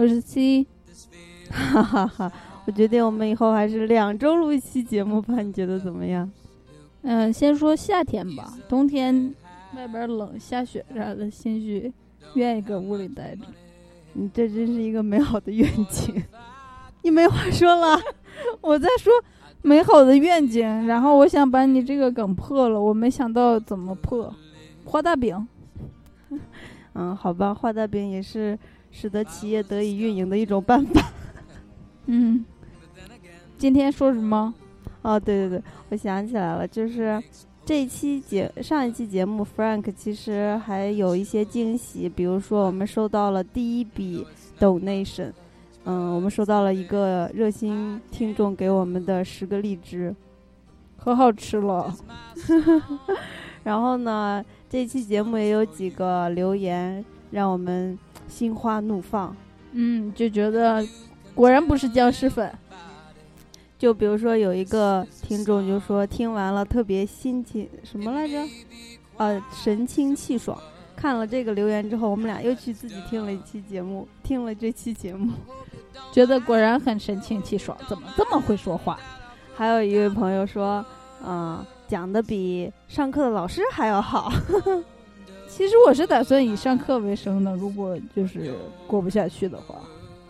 我是七哈哈哈！我决定我们以后还是两周录一期节目吧，你觉得怎么样？嗯，先说夏天吧，冬天外边冷下雪啥的，兴许愿意搁屋里待着。你这真是一个美好的愿景，你没话说了。我在说美好的愿景，然后我想把你这个梗破了，我没想到怎么破。画大饼，嗯，好吧，画大饼也是使得企业得以运营的一种办法。嗯，今天说什么？哦，对对对，我想起来了，就是这一期节上一期节目，Frank 其实还有一些惊喜，比如说我们收到了第一笔 donation，嗯，我们收到了一个热心听众给我们的十个荔枝，可好吃了。然后呢，这期节目也有几个留言让我们心花怒放，嗯，就觉得果然不是僵尸粉。就比如说有一个听众就说听完了特别心情什么来着，呃，神清气爽。看了这个留言之后，我们俩又去自己听了一期节目，听了这期节目，觉得果然很神清气爽，怎么这么会说话？还有一位朋友说，嗯、讲的比上课的老师还要好。其实我是打算以上课为生的，如果就是过不下去的话。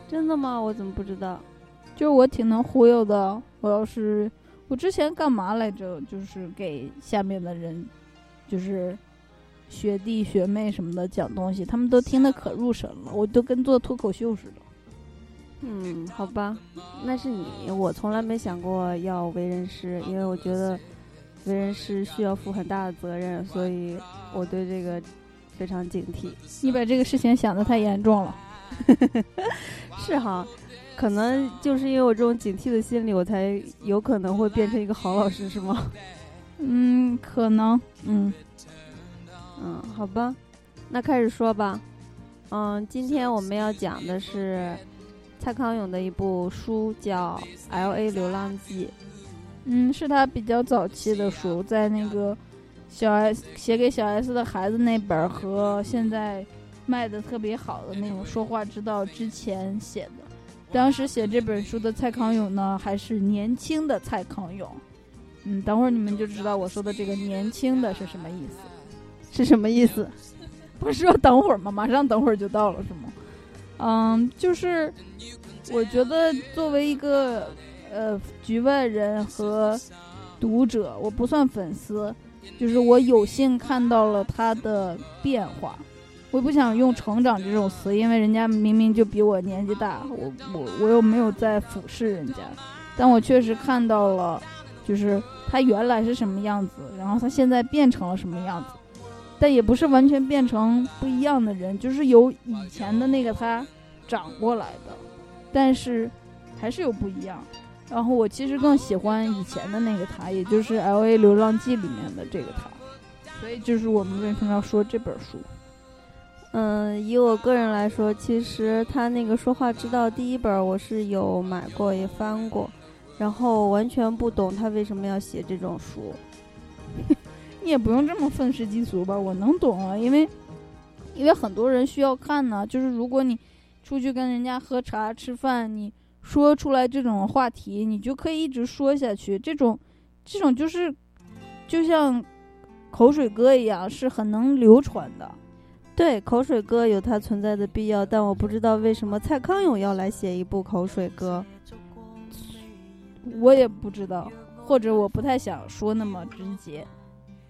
真的吗？我怎么不知道？就是我挺能忽悠的。我要是我之前干嘛来着？就是给下面的人，就是学弟学妹什么的讲东西，他们都听得可入神了，我都跟做脱口秀似的。嗯，好吧，那是你。我从来没想过要为人师，因为我觉得为人师需要负很大的责任，所以我对这个非常警惕。你把这个事情想的太严重了。是哈，可能就是因为我这种警惕的心理，我才有可能会变成一个好老师，是吗？嗯，可能。嗯嗯，好吧，那开始说吧。嗯，今天我们要讲的是蔡康永的一部书，叫《L.A. 流浪记》。嗯，是他比较早期的书，在那个小 S 写给小 S 的孩子那本和现在卖的特别好的那种说话之道之前写的。当时写这本书的蔡康永呢，还是年轻的蔡康永。嗯，等会儿你们就知道我说的这个年轻的是什么意思。是什么意思？不是说等会儿吗？马上等会儿就到了，是吗？嗯，就是我觉得作为一个呃局外人和读者，我不算粉丝，就是我有幸看到了他的变化。我不想用成长这种词，因为人家明明就比我年纪大，我我我又没有在俯视人家，但我确实看到了，就是他原来是什么样子，然后他现在变成了什么样子。但也不是完全变成不一样的人，就是由以前的那个他长过来的，但是还是有不一样。然后我其实更喜欢以前的那个他，也就是《L A 流浪记》里面的这个他，所以就是我们为什么要说这本书。嗯，以我个人来说，其实他那个《说话之道》第一本我是有买过也翻过，然后完全不懂他为什么要写这种书。你也不用这么愤世嫉俗吧，我能懂啊，因为因为很多人需要看呢。就是如果你出去跟人家喝茶吃饭，你说出来这种话题，你就可以一直说下去。这种这种就是就像口水歌一样，是很能流传的。对，口水歌有它存在的必要，但我不知道为什么蔡康永要来写一部口水歌。我也不知道，或者我不太想说那么直接。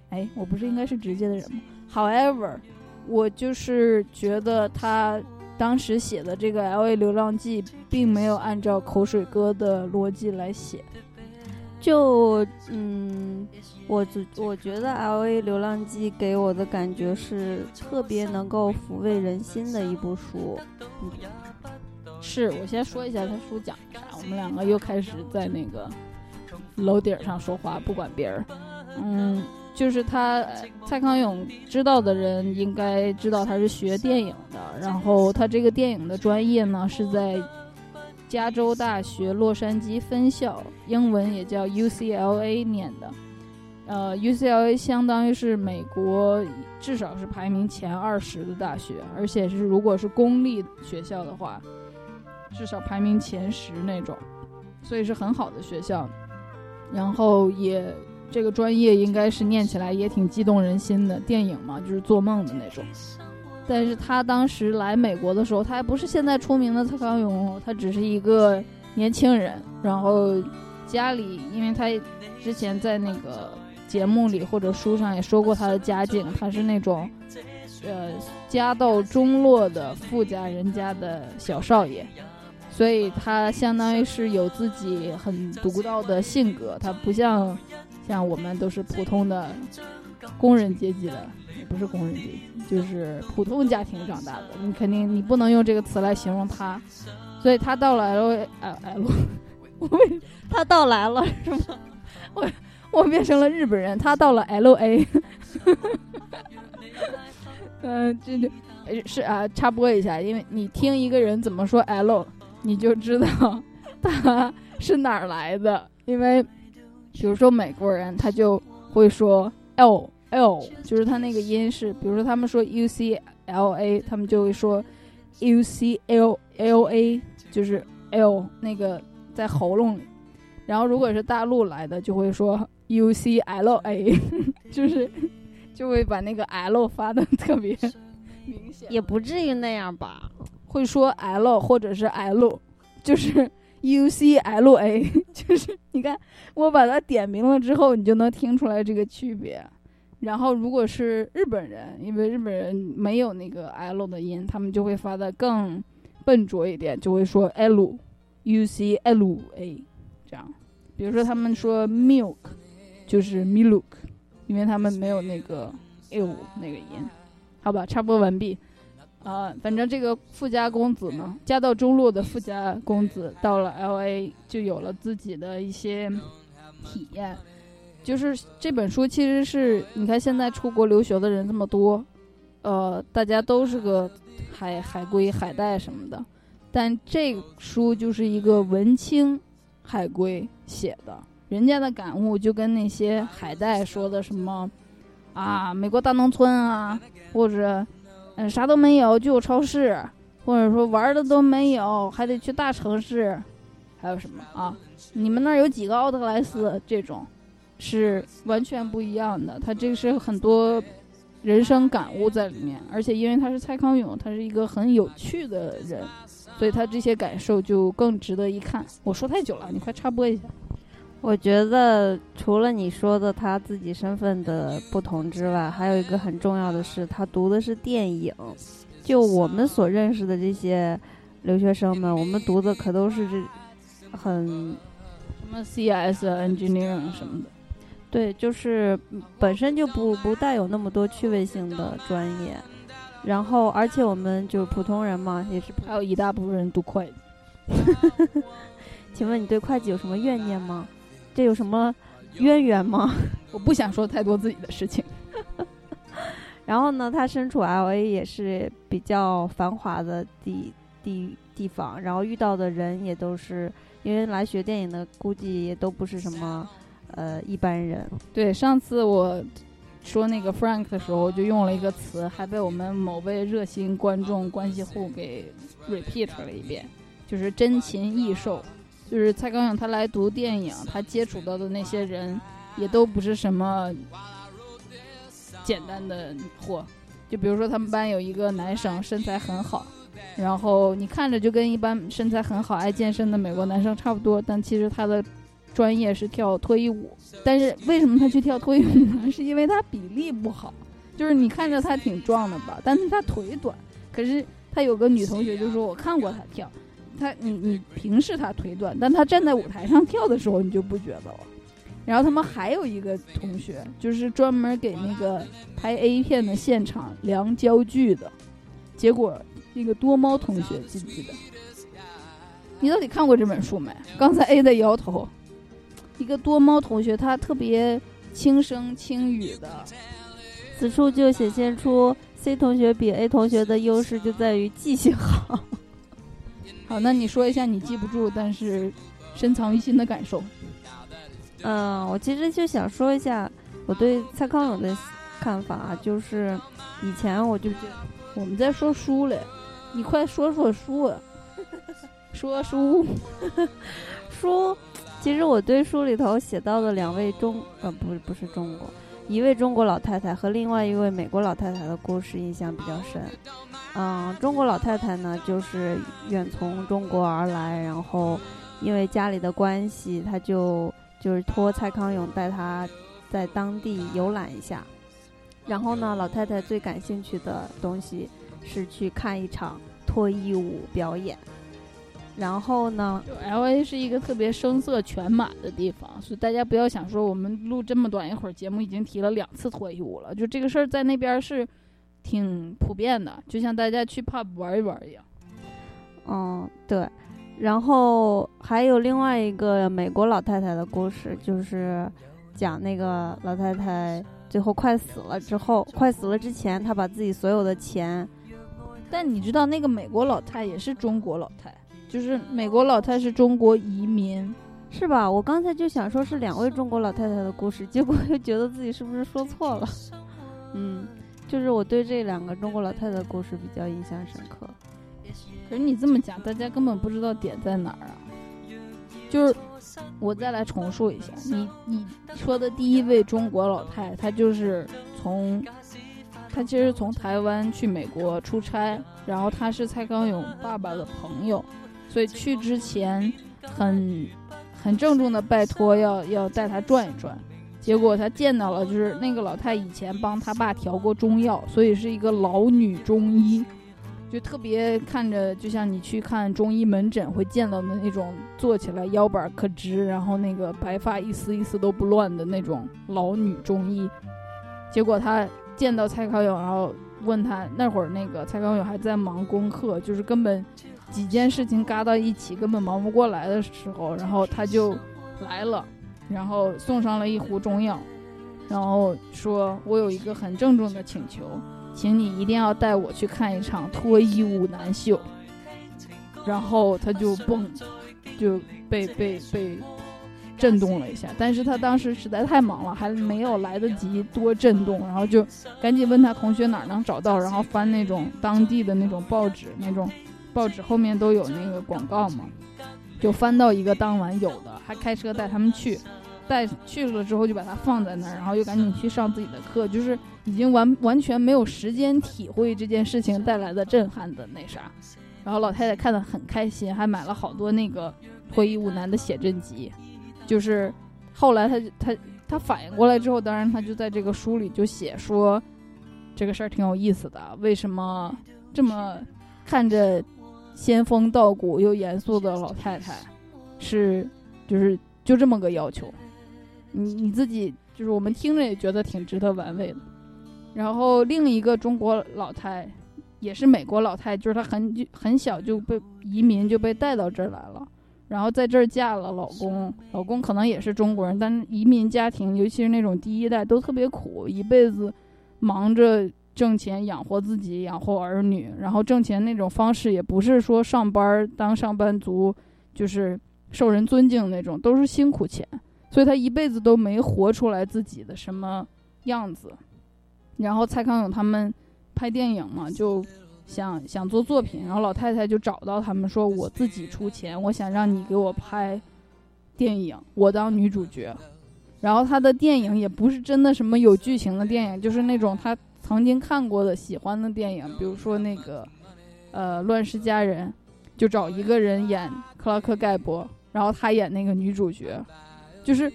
哎，我不是应该是直接的人吗？However，我就是觉得他当时写的这个《L A 流浪记》并没有按照口水歌的逻辑来写。就嗯，我只我觉得《L A 流浪记》给我的感觉是特别能够抚慰人心的一部书。嗯是我先说一下他书讲啥，我们两个又开始在那个楼顶上说话，不管别人。嗯，就是他蔡康永知道的人应该知道他是学电影的，然后他这个电影的专业呢是在加州大学洛杉矶分校，英文也叫 UCLA 念的。呃，UCLA 相当于是美国至少是排名前二十的大学，而且是如果是公立学校的话，至少排名前十那种，所以是很好的学校。然后也这个专业应该是念起来也挺激动人心的，电影嘛就是做梦的那种。但是他当时来美国的时候，他还不是现在出名的蔡康永，他只是一个年轻人。然后家里，因为他之前在那个。节目里或者书上也说过他的家境，他是那种，呃，家道中落的富家人家的小少爷，所以他相当于是有自己很独到的性格，他不像像我们都是普通的工人阶级的，也不是工人阶级，就是普通家庭长大的，你肯定你不能用这个词来形容他，所以他到了 L L L，我为他到来了是吗？我。我变成了日本人，他到了 L A，嗯，这就是啊，插播一下，因为你听一个人怎么说 L，你就知道他是哪儿来的。因为比如说美国人，他就会说 L L，就是他那个音是，比如说他们说 U C L A，他们就会说 U C L L A，就是 L 那个在喉咙里。然后如果是大陆来的，就会说。U C L A，就是就会把那个 L 发的特别 明显，也不至于那样吧？会说 L 或者是 L，就是 U C L A，就是你看我把它点名了之后，你就能听出来这个区别。然后如果是日本人，因为日本人没有那个 L 的音，他们就会发的更笨拙一点，就会说 L U C L A 这样。比如说他们说 milk。就是 milk，因为他们没有那个 l 那个音，好吧，插播完毕。啊，反正这个富家公子呢，家道中落的富家公子到了 L A 就有了自己的一些体验。就是这本书其实是你看现在出国留学的人这么多，呃，大家都是个海海归、海带什么的，但这书就是一个文青海归写的。人家的感悟就跟那些海带说的什么，啊，美国大农村啊，或者，嗯，啥都没有，就有超市，或者说玩的都没有，还得去大城市，还有什么啊？你们那儿有几个奥特莱斯？这种是完全不一样的。他这个是很多人生感悟在里面，而且因为他是蔡康永，他是一个很有趣的人，所以他这些感受就更值得一看。我说太久了，你快插播一下。我觉得除了你说的他自己身份的不同之外，还有一个很重要的是，他读的是电影。就我们所认识的这些留学生们，我们读的可都是这很什么 CS、Engineering 什么的。对，就是本身就不不带有那么多趣味性的专业。然后，而且我们就普通人嘛，也是还有一大部分人读会计。请问你对会计有什么怨念吗？这有什么渊源吗？我不想说太多自己的事情。然后呢，他身处 L A 也是比较繁华的地地地方，然后遇到的人也都是因为来学电影的，估计也都不是什么呃一般人。对，上次我说那个 Frank 的时候，就用了一个词，还被我们某位热心观众关系户给 repeat 了一遍，就是真禽异兽。就是蔡康永，他来读电影，他接触到的那些人，也都不是什么简单的货。就比如说，他们班有一个男生，身材很好，然后你看着就跟一般身材很好、爱健身的美国男生差不多，但其实他的专业是跳脱衣舞。但是为什么他去跳脱衣舞呢？是因为他比例不好。就是你看着他挺壮的吧，但是他腿短。可是他有个女同学就说：“我看过他跳。”他，你你平视他腿短，但他站在舞台上跳的时候，你就不觉得了。然后他们还有一个同学，就是专门给那个拍 A 片的现场量焦距的。结果那个多猫同学记不记得？你到底看过这本书没？刚才 A 的摇头。一个多猫同学，他特别轻声轻语的，此处就显现出 C 同学比 A 同学的优势就在于记性好。好，那你说一下你记不住，但是深藏于心的感受。嗯，我其实就想说一下我对蔡康永的看法，就是以前我就觉得我们在说书嘞，你快说说书啊，说书 书。其实我对书里头写到的两位中呃不不是中国，一位中国老太太和另外一位美国老太太的故事印象比较深。嗯，中国老太太呢，就是远从中国而来，然后因为家里的关系，她就就是托蔡康永带她在当地游览一下。然后呢，老太太最感兴趣的东西是去看一场脱衣舞表演。然后呢，L A 是一个特别声色犬马的地方，所以大家不要想说我们录这么短一会儿节目已经提了两次脱衣舞了，就这个事儿在那边是挺普遍的，就像大家去 pub 玩一玩一样。嗯，对。然后还有另外一个美国老太太的故事，就是讲那个老太太最后快死了之后，快死了之前，她把自己所有的钱。但你知道那个美国老太也是中国老太。就是美国老太是中国移民，是吧？我刚才就想说是两位中国老太太的故事，结果又觉得自己是不是说错了？嗯，就是我对这两个中国老太太的故事比较印象深刻。可是你这么讲，大家根本不知道点在哪儿啊？就是我再来重述一下，你你说的第一位中国老太，她就是从，她其实从台湾去美国出差，然后她是蔡康永爸爸的朋友。所以去之前，很很郑重的拜托要要带他转一转，结果他见到了，就是那个老太以前帮他爸调过中药，所以是一个老女中医，就特别看着就像你去看中医门诊会见到的那种坐起来腰板可直，然后那个白发一丝一丝都不乱的那种老女中医。结果他见到蔡康永，然后问他那会儿那个蔡康永还在忙功课，就是根本。几件事情嘎到一起，根本忙不过来的时候，然后他就来了，然后送上了一壶中药，然后说：“我有一个很郑重的请求，请你一定要带我去看一场脱衣舞男秀。”然后他就蹦，就被被被震动了一下，但是他当时实在太忙了，还没有来得及多震动，然后就赶紧问他同学哪儿能找到，然后翻那种当地的那种报纸那种。报纸后面都有那个广告嘛，就翻到一个当晚有的，还开车带他们去，带去了之后就把它放在那儿，然后又赶紧去上自己的课，就是已经完完全没有时间体会这件事情带来的震撼的那啥。然后老太太看得很开心，还买了好多那个脱衣舞男的写真集。就是后来他他他反应过来之后，当然他就在这个书里就写说，这个事儿挺有意思的，为什么这么看着。仙风道骨又严肃的老太太，是，就是就这么个要求，你你自己就是我们听着也觉得挺值得玩味的。然后另一个中国老太，也是美国老太，就是她很很小就被移民就被带到这儿来了，然后在这儿嫁了老公，老公可能也是中国人，但移民家庭尤其是那种第一代都特别苦，一辈子忙着。挣钱养活自己，养活儿女，然后挣钱那种方式也不是说上班当上班族，就是受人尊敬那种，都是辛苦钱。所以他一辈子都没活出来自己的什么样子。然后蔡康永他们拍电影嘛，就想想做作品，然后老太太就找到他们说：“我自己出钱，我想让你给我拍电影，我当女主角。”然后他的电影也不是真的什么有剧情的电影，就是那种他。曾经看过的喜欢的电影，比如说那个，呃，《乱世佳人》，就找一个人演克拉克盖博，然后他演那个女主角，就是，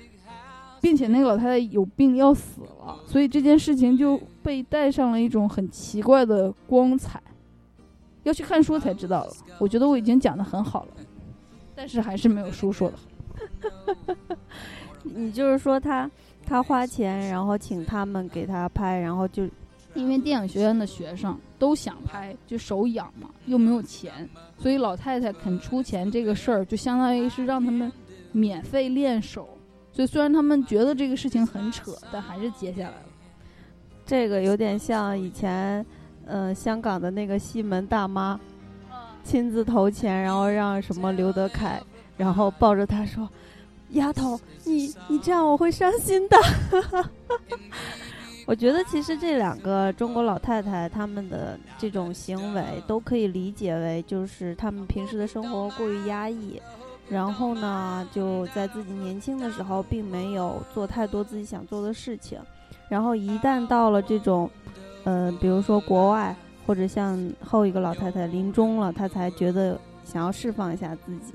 并且那个老太太有病要死了，所以这件事情就被带上了一种很奇怪的光彩。要去看书才知道了。我觉得我已经讲的很好了，但是还是没有书说的好。你就是说他他花钱，然后请他们给他拍，然后就。因为电影学院的学生都想拍，就手痒嘛，又没有钱，所以老太太肯出钱这个事儿，就相当于是让他们免费练手。所以虽然他们觉得这个事情很扯，但还是接下来了。这个有点像以前，嗯、香港的那个西门大妈，亲自投钱，然后让什么刘德凯，然后抱着他说：“丫头，你你这样我会伤心的。”我觉得其实这两个中国老太太她们的这种行为都可以理解为，就是她们平时的生活过于压抑，然后呢，就在自己年轻的时候并没有做太多自己想做的事情，然后一旦到了这种，嗯、比如说国外，或者像后一个老太太临终了，她才觉得想要释放一下自己，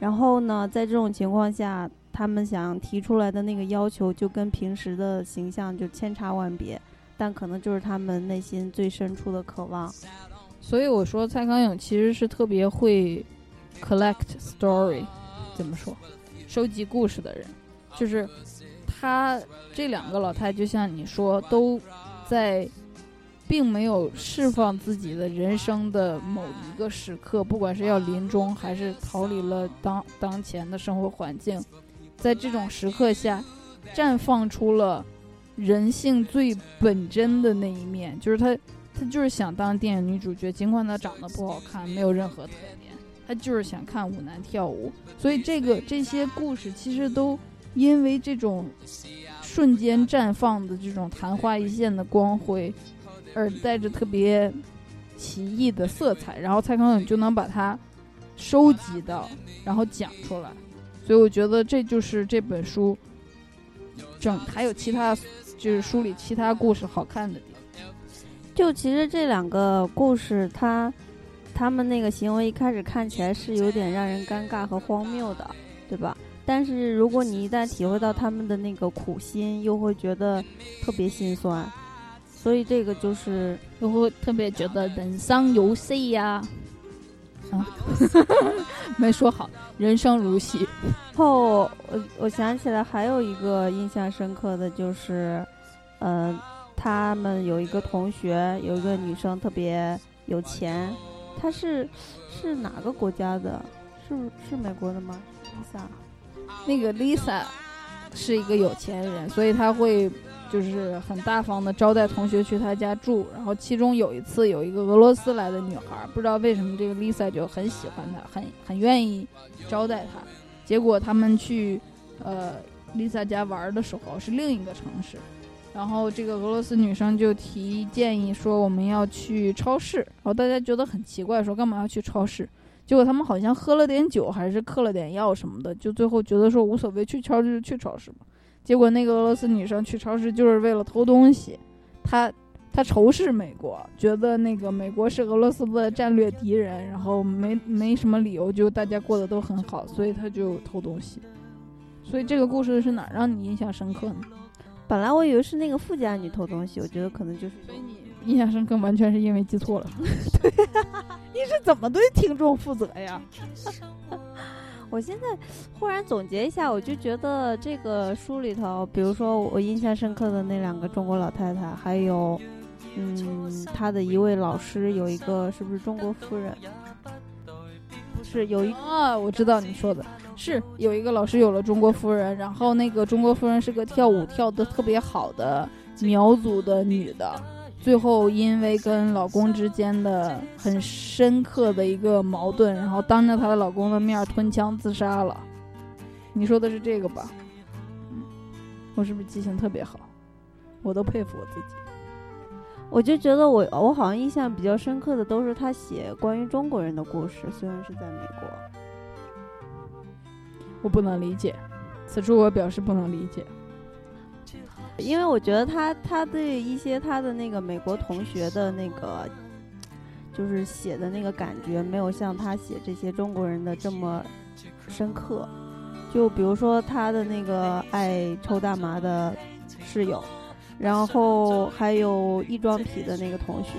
然后呢，在这种情况下，他们想提出来的那个要求就跟平时的形象就千差万别，但可能就是他们内心最深处的渴望。所以我说蔡康永其实是特别会 collect story，怎么说，收集故事的人，就是他这两个老太，就像你说，都在并没有释放自己的人生的某一个时刻，不管是要临终还是逃离了当当前的生活环境，在这种时刻下，绽放出了人性最本真的那一面，就是他。她就是想当电影女主角，尽管她长得不好看，没有任何特点，她就是想看舞男跳舞。所以这个这些故事其实都因为这种瞬间绽放的这种昙花一现的光辉，而带着特别奇异的色彩，然后蔡康永就能把它收集到，然后讲出来。所以我觉得这就是这本书整还有其他就是书里其他故事好看的地方。就其实这两个故事，他他们那个行为一开始看起来是有点让人尴尬和荒谬的，对吧？但是如果你一旦体会到他们的那个苦心，又会觉得特别心酸。所以这个就是又会特别觉得人生如戏呀、啊，没说好，人生如戏。后，我我想起来还有一个印象深刻的就是，呃，他们有一个同学，有一个女生特别有钱，她是是哪个国家的？是是美国的吗？Lisa，那个 Lisa 是一个有钱人，所以他会就是很大方的招待同学去他家住。然后其中有一次，有一个俄罗斯来的女孩，不知道为什么这个 Lisa 就很喜欢她，很很愿意招待她。结果他们去呃 Lisa 家玩的时候是另一个城市，然后这个俄罗斯女生就提建议说我们要去超市，然后大家觉得很奇怪，说干嘛要去超市？结果他们好像喝了点酒，还是嗑了点药什么的，就最后觉得说无所谓，去超市就去超市吧。结果那个俄罗斯女生去超市就是为了偷东西，她她仇视美国，觉得那个美国是俄罗斯的战略敌人，然后没没什么理由，就大家过得都很好，所以她就偷东西。所以这个故事是哪让你印象深刻呢？本来我以为是那个富家女偷东西，我觉得可能就是所以你印象深刻完全是因为记错了。对你是怎么对听众负责呀？我现在忽然总结一下，我就觉得这个书里头，比如说我印象深刻的那两个中国老太太，还有，嗯，他的一位老师有一个是不是中国夫人？是，有一啊，我知道你说的是有一个老师有了中国夫人，然后那个中国夫人是个跳舞跳得特别好的苗族的女的，最后因为跟老公之间的很深刻的一个矛盾，然后当着她的老公的面吞枪自杀了。你说的是这个吧？嗯，我是不是记性特别好？我都佩服我自己。我就觉得我我好像印象比较深刻的都是他写关于中国人的故事，虽然是在美国。我不能理解，此处我表示不能理解。因为我觉得他他对一些他的那个美国同学的那个，就是写的那个感觉，没有像他写这些中国人的这么深刻。就比如说他的那个爱抽大麻的室友，然后还有异装癖的那个同学，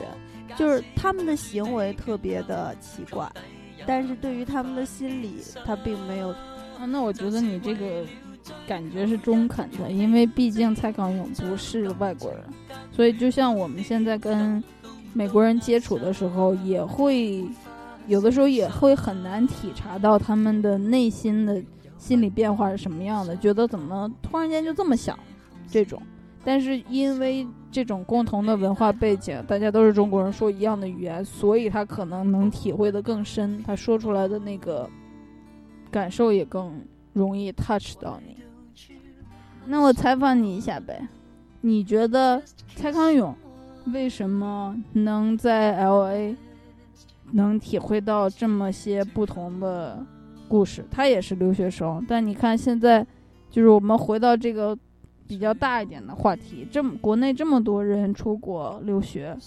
就是他们的行为特别的奇怪，但是对于他们的心理，他并没有啊，那我觉得你这个感觉是中肯的，因为毕竟蔡康永不是外国人，所以就像我们现在跟美国人接触的时候，也会有的时候也会很难体察到他们的内心的心理变化是什么样的，觉得怎么突然间就这么想这种。但是因为这种共同的文化背景，大家都是中国人，说一样的语言，所以他可能能体会的更深，他说出来的那个感受也更容易 touch 到你。那我采访你一下呗，你觉得蔡康永为什么能在 L A 能体会到这么些不同的故事？他也是留学生，但你看现在，就是我们回到这个比较大一点的话题，这么国内这么多人出国留学，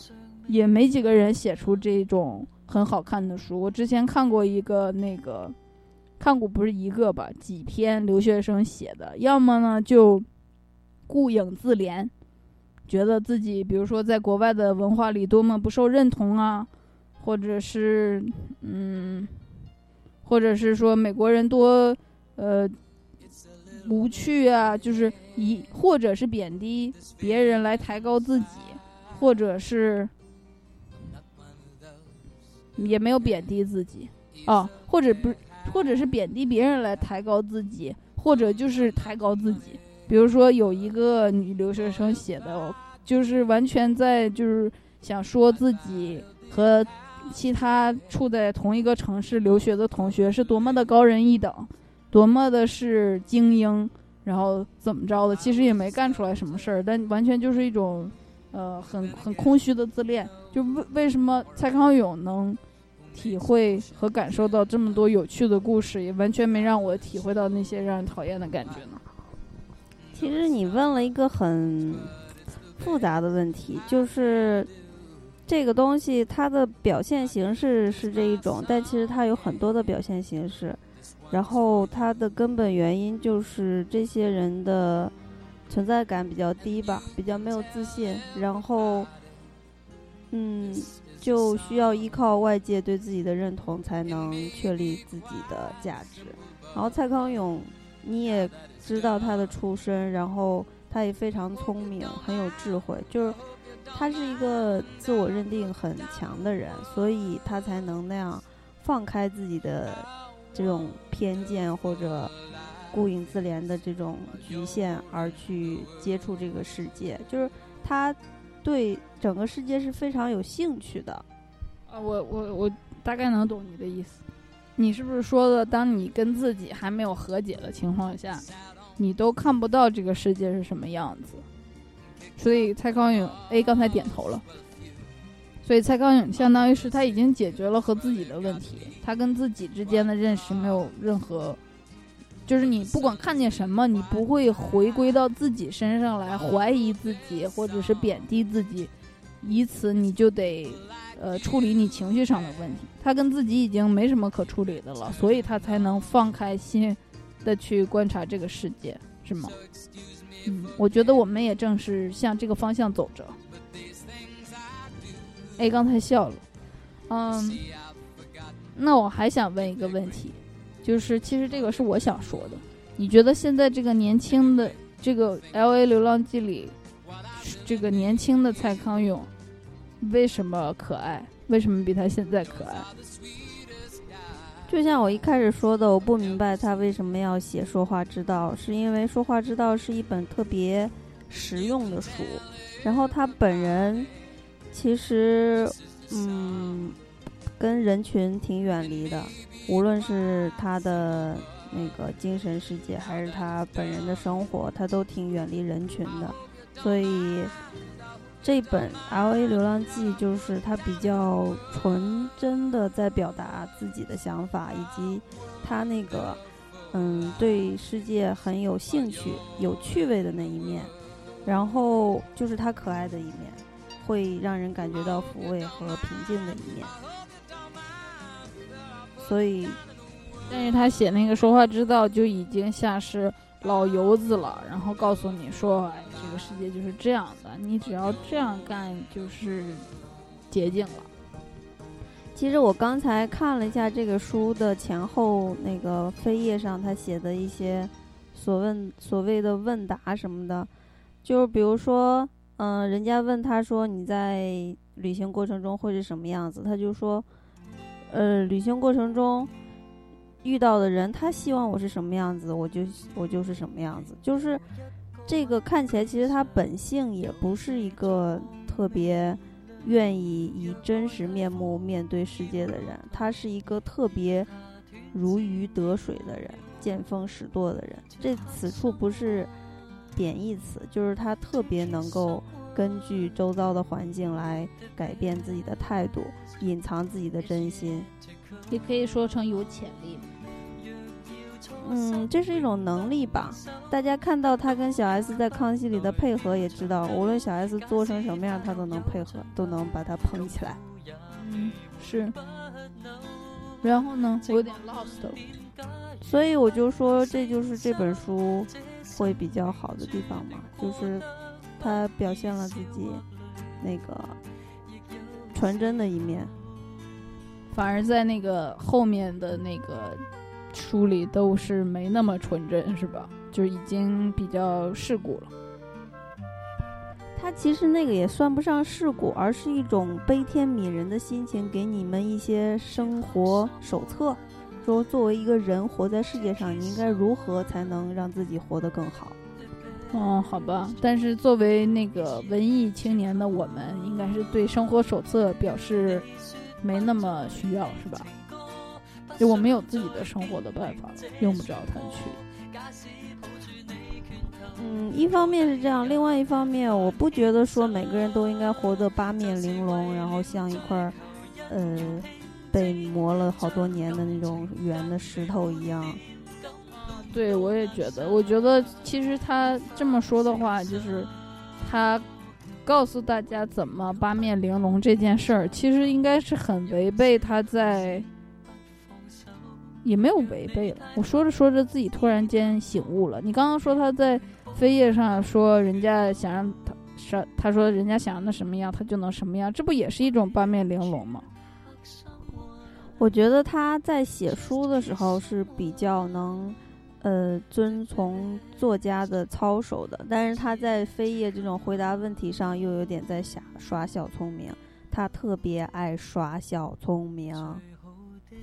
也没几个人写出这种很好看的书。我之前看过一个那个。看过不是一个吧，几篇留学生写的，要么呢就顾影自怜，觉得自己比如说在国外的文化里多么不受认同啊，或者是嗯，或者是说美国人多呃无趣啊，就是以或者是贬低别人来抬高自己，或者是也没有贬低自己啊，或者不。或者是贬低别人来抬高自己，或者就是抬高自己。比如说有一个女留学生写的，就是完全在就是想说自己和其他处在同一个城市留学的同学是多么的高人一等，多么的是精英，然后怎么着的，其实也没干出来什么事儿，但完全就是一种呃很很空虚的自恋。就为为什么蔡康永能？体会和感受到这么多有趣的故事，也完全没让我体会到那些让人讨厌的感觉呢。其实你问了一个很复杂的问题，就是这个东西它的表现形式是这一种，但其实它有很多的表现形式。然后它的根本原因就是这些人的存在感比较低吧，比较没有自信。然后，嗯。就需要依靠外界对自己的认同才能确立自己的价值。然后蔡康永，你也知道他的出身，然后他也非常聪明，很有智慧，就是他是一个自我认定很强的人，所以他才能那样放开自己的这种偏见或者顾影自怜的这种局限，而去接触这个世界。就是他。对整个世界是非常有兴趣的，啊，我我我大概能懂你的意思。你是不是说的，当你跟自己还没有和解的情况下，你都看不到这个世界是什么样子？所以蔡康永 A 刚才点头了。所以蔡康永相当于是他已经解决了和自己的问题，他跟自己之间的认识没有任何。就是你不管看见什么，你不会回归到自己身上来怀疑自己，或者是贬低自己，以此你就得，呃，处理你情绪上的问题。他跟自己已经没什么可处理的了，所以他才能放开心的去观察这个世界，是吗？嗯，我觉得我们也正是向这个方向走着。哎，刚才笑了，嗯，那我还想问一个问题。就是，其实这个是我想说的。你觉得现在这个年轻的这个《L A 流浪记》里，这个年轻的蔡康永为什么可爱？为什么比他现在可爱？就像我一开始说的，我不明白他为什么要写《说话之道》，是因为《说话之道》是一本特别实用的书。然后他本人其实，嗯，跟人群挺远离的。无论是他的那个精神世界，还是他本人的生活，他都挺远离人群的。所以这本《L A 流浪记》就是他比较纯真的在表达自己的想法，以及他那个嗯对世界很有兴趣、有趣味的那一面。然后就是他可爱的一面，会让人感觉到抚慰和平静的一面。所以，但是他写那个说话之道就已经像是老油子了，然后告诉你说，哎，这个世界就是这样的，你只要这样干就是捷径了。其实我刚才看了一下这个书的前后那个扉页上，他写的一些所问所谓的问答什么的，就是比如说，嗯、人家问他说你在旅行过程中会是什么样子，他就说，呃，旅行过程中遇到的人，他希望我是什么样子，我就我就是什么样子，就是这个看起来其实他本性也不是一个特别愿意以真实面目面对世界的人，他是一个特别如鱼得水的人，见风使舵的人。这此处不是贬义词，就是他特别能够根据周遭的环境来改变自己的态度，隐藏自己的真心。也可以说成有潜力。嗯，这是一种能力吧。大家看到他跟小 S 在康熙里的配合，也知道无论小 S 做成什么样，他都能配合，都能把他捧起来。嗯，是。然后呢，我有点 lost 了。所以我就说，这就是这本书会比较好的地方嘛，就是他表现了自己那个纯真的一面。反而在那个后面的那个书里都是没那么纯真，是吧？就已经比较世故了。他其实那个也算不上世故，而是一种悲天悯人的心情，给你们一些生活手册，说作为一个人活在世界上，你应该如何才能让自己活得更好。嗯，好吧。但是作为那个文艺青年的我们，应该是对生活手册表示没那么需要，是吧？就我们有自己的生活的办法了，用不着他去。嗯，一方面是这样，另外一方面，我不觉得说每个人都应该活得八面玲珑，然后像一块儿，呃，被磨了好多年的那种圆的石头一样。对，我也觉得。我觉得其实他这么说的话，就是他告诉大家怎么八面玲珑这件事儿，其实应该是很违背他在，也没有违背了。我说着说着，自己突然间醒悟了。你刚刚说他在扉页上说人家想让他是他说人家想让他什么样，他就能什么样，这不也是一种八面玲珑吗？我觉得他在写书的时候是比较能。呃，遵从作家的操守的，但是他在飞页这种回答问题上又有点在瞎耍小聪明，他特别爱耍小聪明。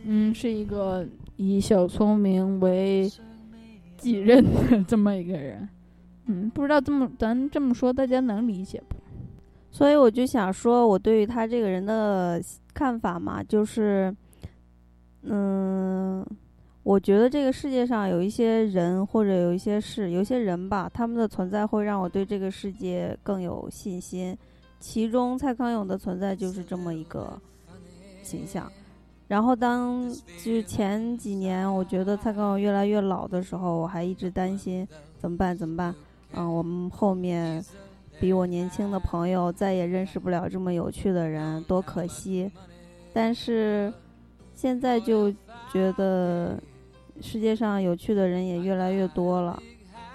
嗯，是一个以小聪明为己任的这么一个人。嗯，不知道这么咱这么说，大家能理解不？所以我就想说，我对于他这个人的看法嘛，就是，嗯。我觉得这个世界上有一些人或者有一些事，有些人吧，他们的存在会让我对这个世界更有信心。其中蔡康永的存在就是这么一个形象。然后当就是前几年，我觉得蔡康永越来越老的时候，我还一直担心怎么办怎么办？嗯，我们后面比我年轻的朋友再也认识不了这么有趣的人，多可惜。但是现在就觉得。世界上有趣的人也越来越多了，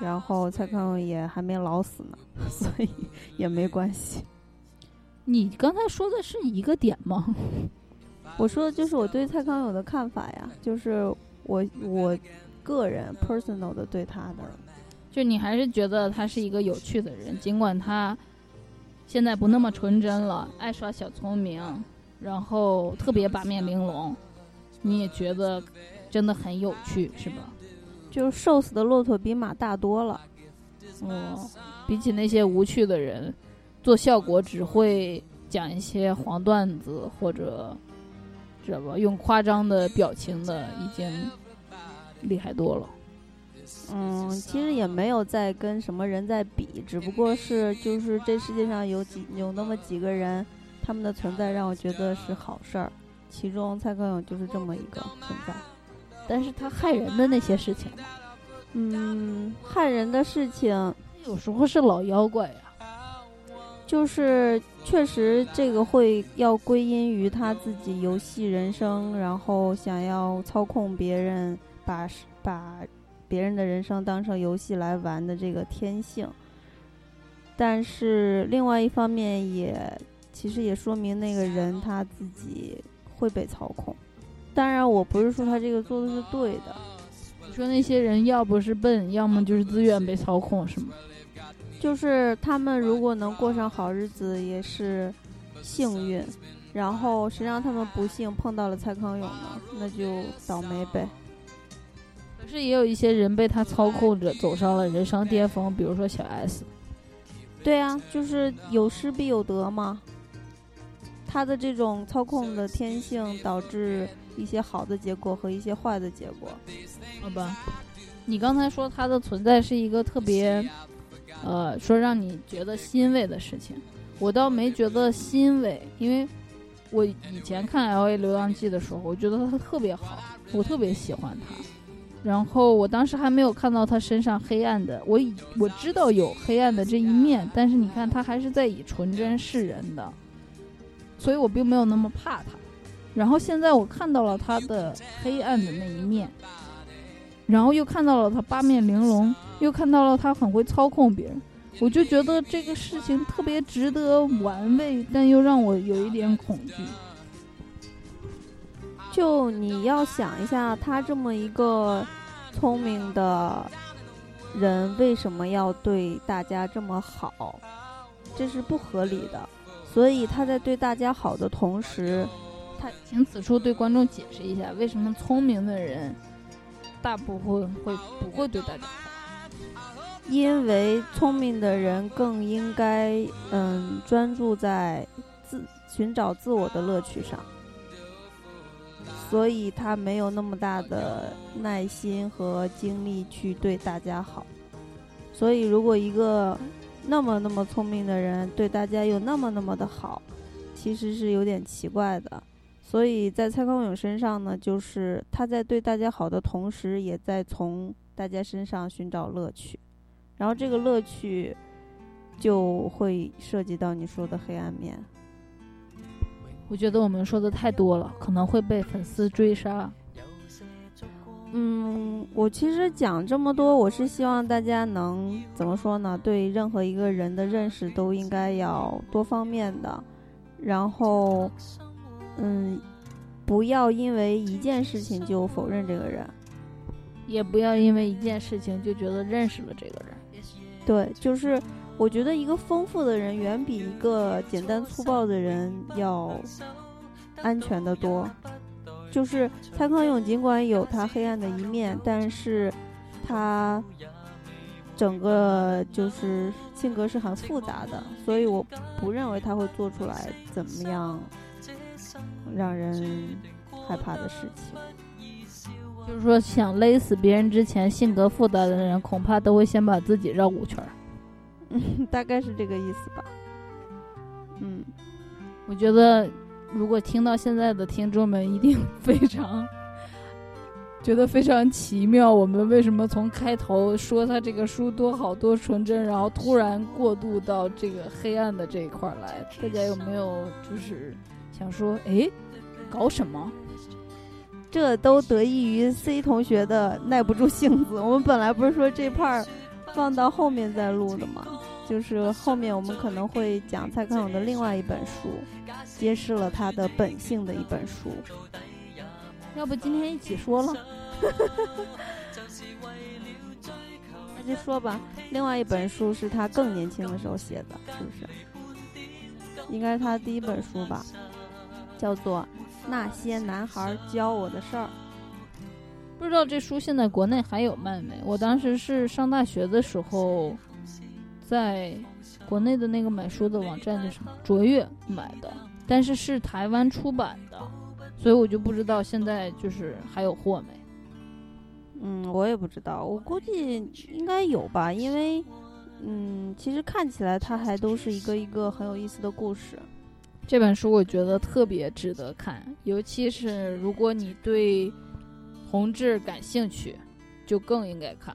然后蔡康永也还没老死呢，所以也没关系。你刚才说的是一个点吗？我说的就是我对蔡康永的看法呀，就是我我个人 personal 的对他的，就你还是觉得他是一个有趣的人，尽管他现在不那么纯真了，爱耍小聪明，然后特别八面玲珑，你也觉得。真的很有趣，是吧？就是瘦死的骆驼比马大多了。哦，比起那些无趣的人，做效果只会讲一些黄段子或者知道吧，用夸张的表情的，已经厉害多了。嗯，其实也没有在跟什么人在比，只不过是就是这世界上有几有那么几个人，他们的存在让我觉得是好事儿。其中蔡康永就是这么一个存在。但是他害人的那些事情，嗯，害人的事情有时候是老妖怪呀。就是确实这个会要归因于他自己游戏人生，然后想要操控别人，把把别人的人生当成游戏来玩的这个天性。但是另外一方面也其实也说明那个人他自己会被操控。当然，我不是说他这个做的是对的。你说那些人要不是笨，要么就是自愿被操控，是吗？就是他们如果能过上好日子，也是幸运。然后谁让他们不幸碰到了蔡康永呢？那就倒霉呗。可是也有一些人被他操控着走上了人生巅峰，比如说小 S。对啊，就是有失必有得嘛。他的这种操控的天性，导致一些好的结果和一些坏的结果。好吧，你刚才说他的存在是一个特别，呃，说让你觉得欣慰的事情，我倒没觉得欣慰，因为我以前看《L A 流浪记》的时候，我觉得他特别好，我特别喜欢他。然后我当时还没有看到他身上黑暗的，我以我知道有黑暗的这一面，但是你看他还是在以纯真示人的，所以我并没有那么怕他。然后现在我看到了他的黑暗的那一面，然后又看到了他八面玲珑，又看到了他很会操控别人，我就觉得这个事情特别值得玩味，但又让我有一点恐惧。就你要想一下，他这么一个聪明的人，为什么要对大家这么好？这是不合理的。所以他在对大家好的同时，他请此处对观众解释一下，为什么聪明的人大部分会不会对大家好？因为聪明的人更应该嗯专注在自寻找自我的乐趣上。所以他没有那么大的耐心和精力去对大家好。所以，如果一个那么那么聪明的人对大家又那么那么的好，其实是有点奇怪的。所以在蔡康永身上呢，就是他在对大家好的同时，也在从大家身上寻找乐趣。然后这个乐趣就会涉及到你说的黑暗面。我觉得我们说的太多了，可能会被粉丝追杀。嗯，我其实讲这么多，我是希望大家能怎么说呢？对任何一个人的认识都应该要多方面的，然后，嗯，不要因为一件事情就否认这个人，也不要因为一件事情就觉得认识了这个人。对，就是。我觉得一个丰富的人远比一个简单粗暴的人要安全的多。就是蔡康永尽管有他黑暗的一面，但是他整个就是性格是很复杂的，所以我不认为他会做出来怎么样让人害怕的事情。就是说，想勒死别人之前，性格复杂的人恐怕都会先把自己绕五圈。嗯，大概是这个意思吧。嗯，我觉得如果听到现在的听众们一定非常觉得非常奇妙，我们为什么从开头说他这个书多好多纯真，然后突然过渡到这个黑暗的这一块来？大家有没有就是想说，哎，搞什么？这都得益于 C 同学的耐不住性子。我们本来不是说这 part。放到后面再录的吗，就是后面我们可能会讲蔡康永的另外一本书，揭示了他的本性的一本书。要不今天一起说了？那就说吧。另外一本书是他更年轻的时候写的，是不是？应该是他第一本书吧，叫做《那些男孩教我的事儿》。不知道这书现在国内还有卖没？我当时是上大学的时候，在国内的那个买书的网站叫什么卓越买的，但是是台湾出版的，所以我就不知道现在就是还有货没。嗯，我也不知道，我估计应该有吧，因为嗯，其实看起来它还都是一个一个很有意思的故事。这本书我觉得特别值得看，尤其是如果你对。同志感兴趣，就更应该看。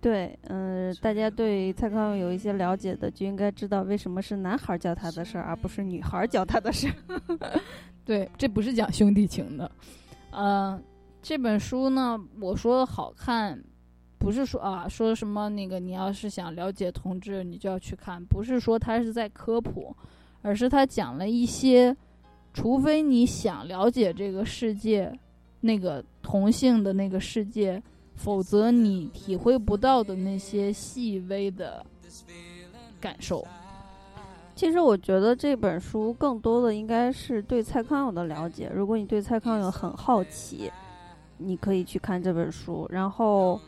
对，嗯，大家对蔡康永有一些了解的，就应该知道为什么是男孩教他的事儿，而不是女孩教他的事儿。对，这不是讲兄弟情的。嗯，这本书呢，我说好看，不是说啊，说什么那个你要是想了解同志，你就要去看，不是说他是在科普，而是他讲了一些，除非你想了解这个世界。那个同性的那个世界，否则你体会不到的那些细微的感受。其实我觉得这本书更多的应该是对蔡康永的了解。如果你对蔡康永很好奇，你可以去看这本书。然后，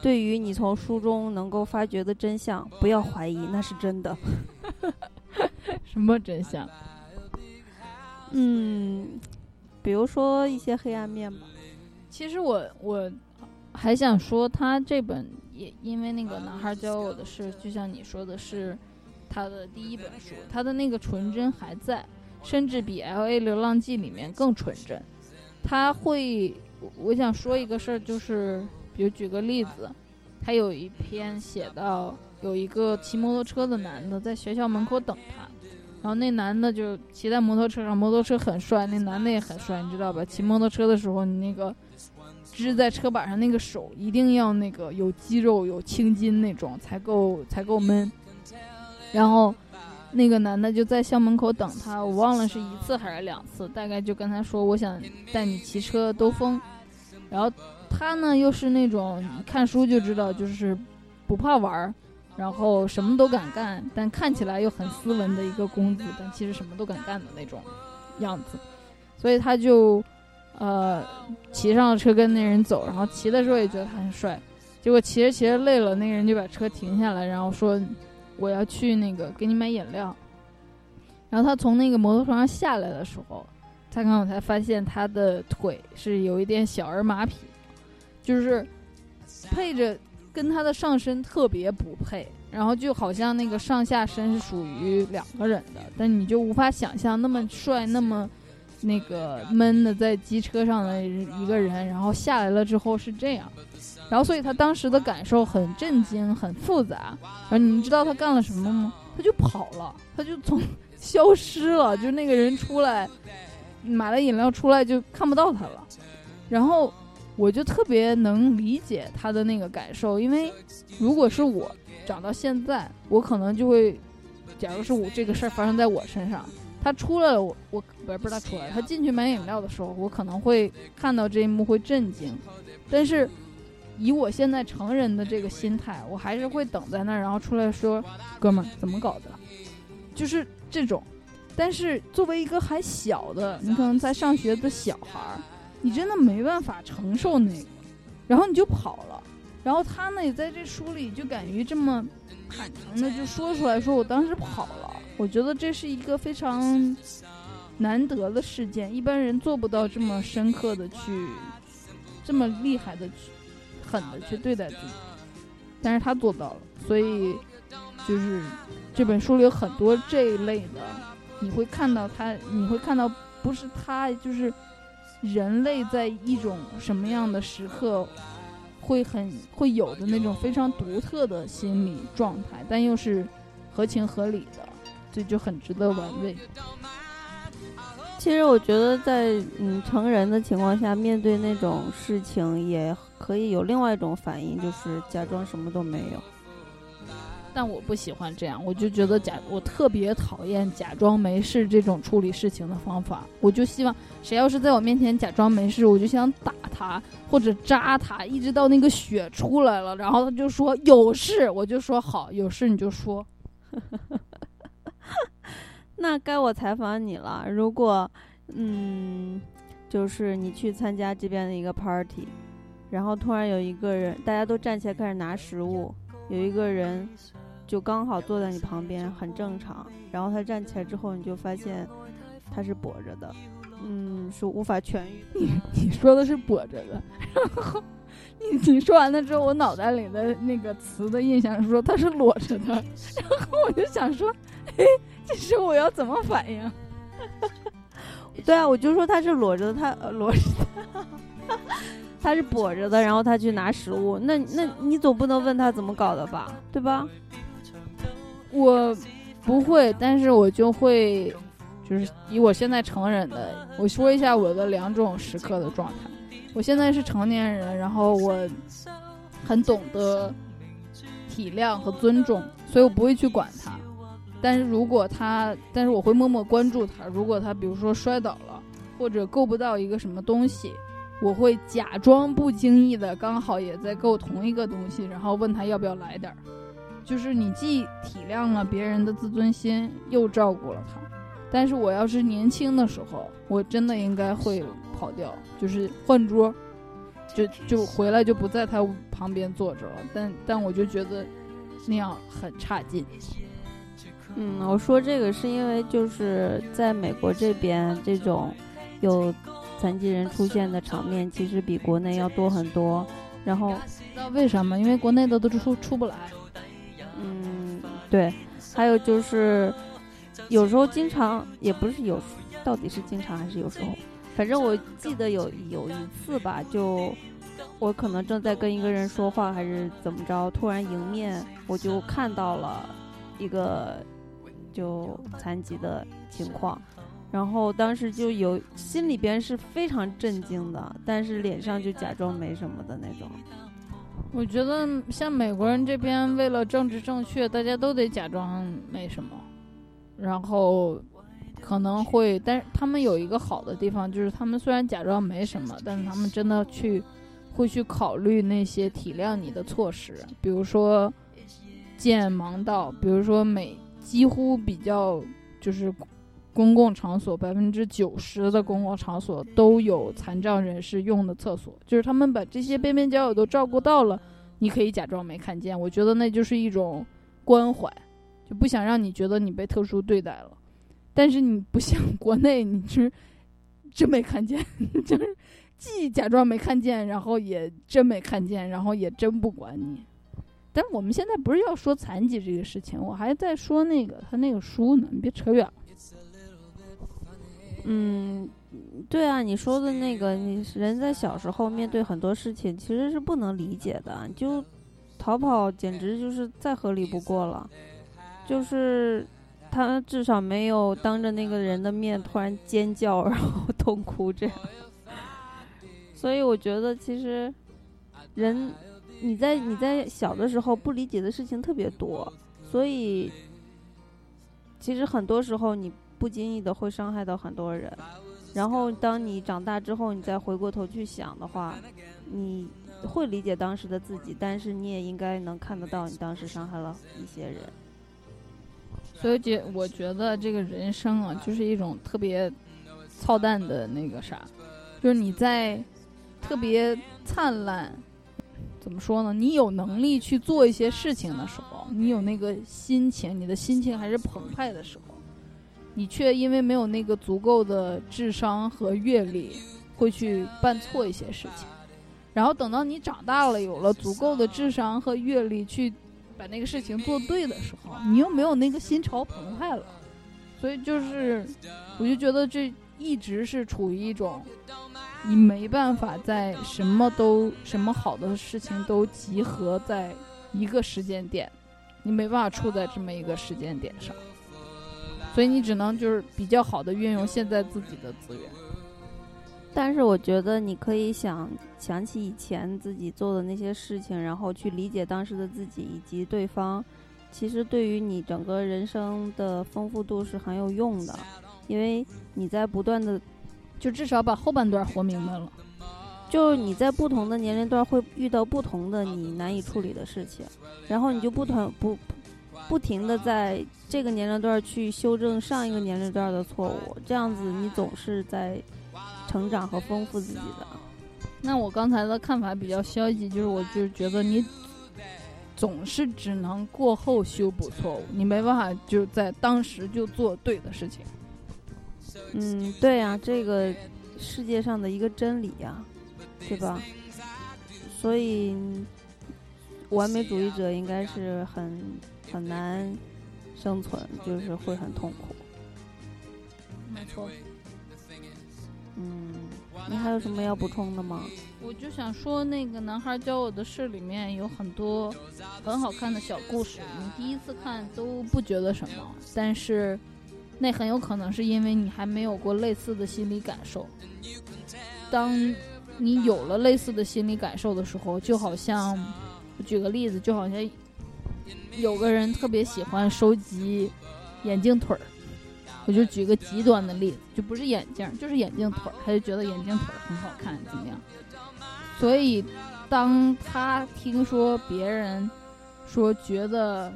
对于你从书中能够发掘的真相，不要怀疑，那是真的。什么真相？嗯，比如说一些黑暗面吧。其实我我还想说，他这本也因为那个男孩教我的事，就像你说的是他的第一本书，他的那个纯真还在，甚至比《L A 流浪记》里面更纯真。他会，我想说一个事儿，就是比如举个例子，他有一篇写到有一个骑摩托车的男的在学校门口等他。然后那男的就骑在摩托车上，摩托车很帅，那男的也很帅，你知道吧？骑摩托车的时候，你那个支在车把上那个手一定要那个有肌肉、有青筋那种才够才够闷。然后那个男的就在校门口等他，我忘了是一次还是两次，大概就跟他说：“我想带你骑车兜风。”然后他呢又是那种看书就知道，就是不怕玩儿。然后什么都敢干，但看起来又很斯文的一个公子，但其实什么都敢干的那种样子，所以他就，呃，骑上了车跟那人走，然后骑的时候也觉得他很帅，结果骑着骑着累了，那个人就把车停下来，然后说我要去那个给你买饮料，然后他从那个摩托车上下来的时候，他刚我才发现他的腿是有一点小儿麻痹，就是配着。跟他的上身特别不配，然后就好像那个上下身是属于两个人的，但你就无法想象那么帅、那么那个闷的在机车上的一个人，然后下来了之后是这样，然后所以他当时的感受很震惊、很复杂。然后你们知道他干了什么吗？他就跑了，他就从 消失了，就那个人出来买了饮料出来就看不到他了，然后。我就特别能理解他的那个感受，因为如果是我长到现在，我可能就会，假如是我这个事儿发生在我身上，他出来了，我我不是不是他出来，他进去买饮料的时候，我可能会看到这一幕会震惊，但是以我现在成人的这个心态，我还是会等在那儿，然后出来说，哥们儿怎么搞的，就是这种，但是作为一个还小的，你可能在上学的小孩儿。你真的没办法承受那个，然后你就跑了，然后他呢也在这书里就敢于这么坦诚的就说出来说我当时跑了，我觉得这是一个非常难得的事件，一般人做不到这么深刻的去，这么厉害的去狠的去对待自己，但是他做到了，所以就是这本书里有很多这一类的，你会看到他，你会看到不是他就是。人类在一种什么样的时刻，会很会有的那种非常独特的心理状态，但又是合情合理的，这就很值得玩味。其实我觉得，在嗯成人的情况下，面对那种事情，也可以有另外一种反应，就是假装什么都没有。但我不喜欢这样，我就觉得假，我特别讨厌假装没事这种处理事情的方法。我就希望谁要是在我面前假装没事，我就想打他或者扎他，一直到那个血出来了，然后他就说有事，我就说好，有事你就说。那该我采访你了。如果嗯，就是你去参加这边的一个 party，然后突然有一个人，大家都站起来开始拿食物，有一个人。就刚好坐在你旁边，很正常。然后他站起来之后，你就发现他是跛着的，嗯，是无法痊愈。你 你说的是跛着的，然后你你说完了之后，我脑袋里的那个词的印象是说他是裸着的，然后我就想说，哎，这时候我要怎么反应？对啊，我就说他是裸着的，他裸着的，他是跛着的，然后他去拿食物，那那你总不能问他怎么搞的吧，对吧？我不会，但是我就会，就是以我现在成人的，我说一下我的两种时刻的状态。我现在是成年人，然后我很懂得体谅和尊重，所以我不会去管他。但是如果他，但是我会默默关注他。如果他比如说摔倒了，或者够不到一个什么东西，我会假装不经意的刚好也在够同一个东西，然后问他要不要来点儿。就是你既体谅了别人的自尊心，又照顾了他。但是我要是年轻的时候，我真的应该会跑掉，就是换桌，就就回来就不在他旁边坐着了。但 但我就觉得那样很差劲。嗯，我说这个是因为就是在美国这边，这种有残疾人出现的场面，其实比国内要多很多。然后知道为什么？因为国内的都出出不来。嗯，对。还有就是有时候经常也不是有，到底是经常还是有时候？反正我记得有有一次吧，就我可能正在跟一个人说话，还是怎么着，突然迎面我就看到了一个。就残疾的情况，然后当时就有心里边是非常震惊的，但是脸上就假装没什么的那种。我觉得像美国人这边为了政治正确，大家都得假装没什么，然后可能会，但是他们有一个好的地方，就是他们虽然假装没什么，但是他们真的去会去考虑那些体谅你的措施，比如说建盲道，比如说每。几乎比较就是公共场所，百分之九十的公共场所都有残障人士用的厕所，就是他们把这些边边角角都照顾到了，你可以假装没看见。我觉得那就是一种关怀，就不想让你觉得你被特殊对待了。但是你不像国内，你是真没看见，就是既假装没看见，然后也真没看见，然后也真不管你。但我们现在不是要说残疾这个事情，我还在说那个他那个书呢，你别扯远了。嗯，对啊，你说的那个，你人在小时候面对很多事情其实是不能理解的，就逃跑简直就是再合理不过了，就是他至少没有当着那个人的面突然尖叫然后痛哭这样，所以我觉得其实人。你在你在小的时候不理解的事情特别多，所以其实很多时候你不经意的会伤害到很多人。然后当你长大之后，你再回过头去想的话，你会理解当时的自己，但是你也应该能看得到你当时伤害了一些人。所以，姐，我觉得这个人生啊，就是一种特别操蛋的那个啥，就是你在特别灿烂。怎么说呢？你有能力去做一些事情的时候，你有那个心情，你的心情还是澎湃的时候，你却因为没有那个足够的智商和阅历，会去办错一些事情。然后等到你长大了，有了足够的智商和阅历去把那个事情做对的时候，你又没有那个心潮澎湃了。所以就是，我就觉得这一直是处于一种。你没办法在什么都什么好的事情都集合在一个时间点，你没办法处在这么一个时间点上，所以你只能就是比较好的运用现在自己的资源。但是我觉得你可以想想起以前自己做的那些事情，然后去理解当时的自己以及对方，其实对于你整个人生的丰富度是很有用的，因为你在不断的。就至少把后半段活明白了，就你在不同的年龄段会遇到不同的你难以处理的事情，然后你就不同不不停的在这个年龄段去修正上一个年龄段的错误，这样子你总是在成长和丰富自己的。那我刚才的看法比较消极，就是我就觉得你总是只能过后修补错误，你没办法就在当时就做对的事情。嗯，对呀，这个世界上的一个真理呀，对吧？所以，完美主义者应该是很很难生存，就是会很痛苦。没错。嗯，你还有什么要补充的吗？我就想说，那个男孩教我的事里面有很多很好看的小故事，你第一次看都不觉得什么，但是。那很有可能是因为你还没有过类似的心理感受。当你有了类似的心理感受的时候，就好像，举个例子，就好像有个人特别喜欢收集眼镜腿儿。我就举个极端的例子，就不是眼镜，就是眼镜腿儿，他就觉得眼镜腿儿很好看，怎么样？所以，当他听说别人说觉得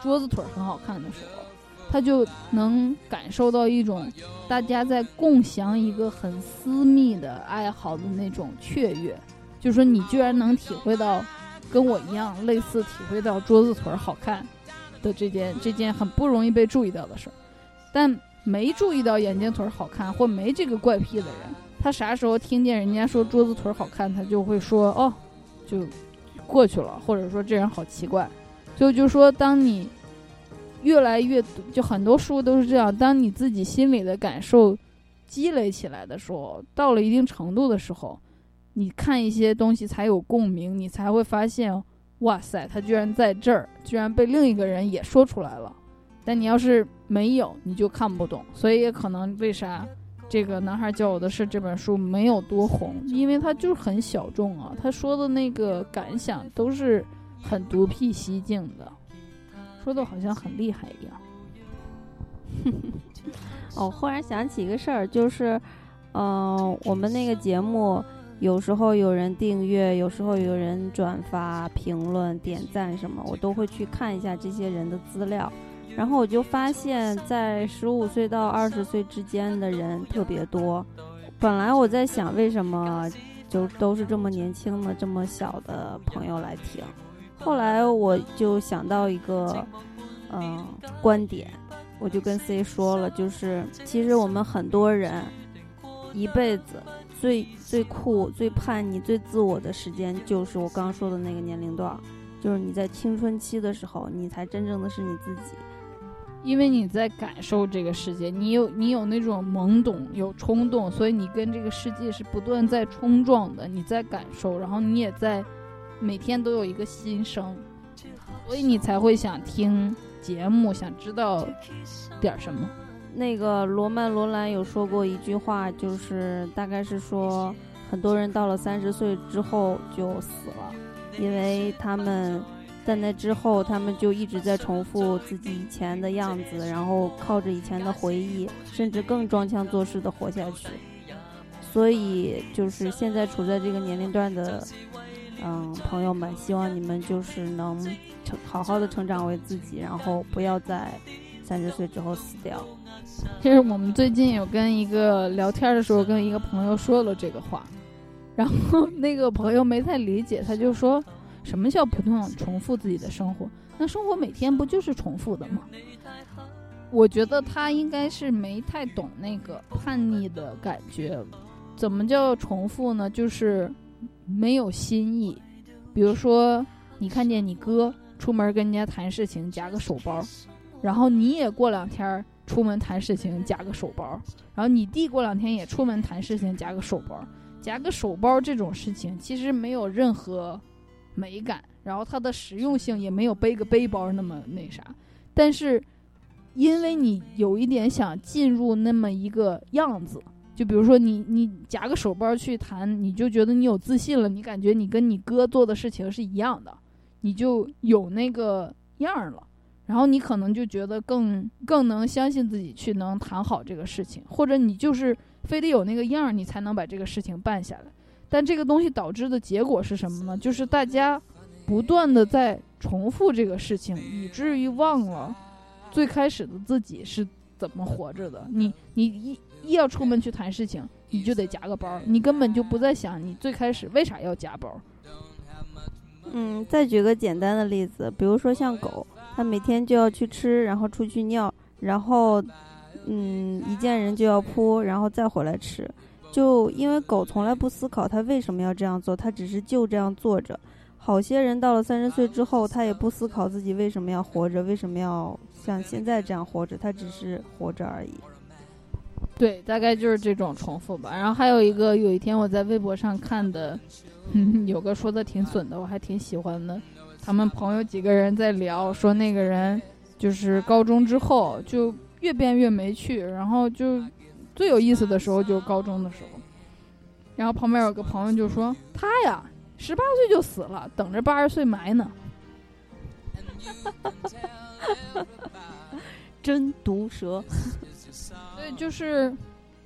桌子腿儿很好看的时候，他就能感受到一种大家在共享一个很私密的爱好的那种雀跃，就说你居然能体会到跟我一样类似体会到桌子腿儿好看的这件这件很不容易被注意到的事儿，但没注意到眼睛腿儿好看或没这个怪癖的人，他啥时候听见人家说桌子腿儿好看，他就会说哦，就过去了，或者说这人好奇怪。所以就说，当你越来越就很多书都是这样，当你自己心里的感受积累起来的时候，到了一定程度的时候，你看一些东西才有共鸣，你才会发现，哇塞，他居然在这儿，居然被另一个人也说出来了。但你要是没有，你就看不懂。所以也可能为啥这个男孩教我的事这本书没有多红，因为它就是很小众啊，他说的那个感想都是。很独辟蹊径的，说的好像很厉害一样。哦，忽然想起一个事儿，就是，嗯，我们那个节目有时候有人订阅，有时候有人转发、评论、点赞什么，我都会去看一下这些人的资料。然后我就发现，在十五岁到二十岁之间的人特别多。本来我在想，为什么就都是这么年轻的、这么小的朋友来听？后来我就想到一个，嗯，观点，我就跟 C 说了，就是其实我们很多人一辈子最最酷、最叛逆、最自我的时间，就是我刚刚说的那个年龄段，就是你在青春期的时候，你才真正的是你自己，因为你在感受这个世界，你有你有那种懵懂、有冲动，所以你跟这个世界是不断在冲撞的，你在感受，然后你也在。每天都有一个新生，所以你才会想听节目，想知道点什么。那个罗曼·罗兰有说过一句话，就是大概是说，很多人到了三十岁之后就死了，因为他们在那之后，他们就一直在重复自己以前的样子，然后靠着以前的回忆，甚至更装腔作势的活下去。所以，就是现在处在这个年龄段的。嗯，朋友们，希望你们就是能成好好的成长为自己，然后不要再三十岁之后死掉。其实我们最近有跟一个聊天的时候，跟一个朋友说了这个话，然后 那个朋友没太理解，他就说什么叫不断重复自己的生活？那生活每天不就是重复的吗？我觉得他应该是没太懂那个叛逆的感觉。怎么叫重复呢？就是。没有新意，比如说你看见你哥出门跟人家谈事情夹个手包，然后你也过两天出门谈事情夹个手包，然后你弟过两天也出门谈事情夹个手包，夹个手包这种事情其实没有任何美感，然后它的实用性也没有背个背包那么那啥，但是因为你有一点想进入那么一个样子。就比如说你你夹个手包去谈，你就觉得你有自信了，你感觉你跟你哥做的事情是一样的，你就有那个样了，然后你可能就觉得更更能相信自己去能谈好这个事情，或者你就是非得有那个样儿，你才能把这个事情办下来。但这个东西导致的结果是什么呢？就是大家不断的在重复这个事情，以至于忘了最开始的自己是怎么活着的。你你一。一要出门去谈事情，你就得夹个包，你根本就不在想你最开始为啥要夹包。嗯，再举个简单的例子，比如说像狗，它每天就要去吃，然后出去尿，然后，嗯，一见人就要扑，然后再回来吃，就因为狗从来不思考它为什么要这样做，它只是就这样做着。好些人到了三十岁之后，他也不思考自己为什么要活着，为什么要像现在这样活着，他只是活着而已。对，大概就是这种重复吧。然后还有一个，有一天我在微博上看的，有个说的挺损的，我还挺喜欢的。他们朋友几个人在聊，说那个人就是高中之后就越变越没趣，然后就最有意思的时候就是高中的时候。然后旁边有个朋友就说：“他呀，十八岁就死了，等着八十岁埋呢。”真毒舌。对，就是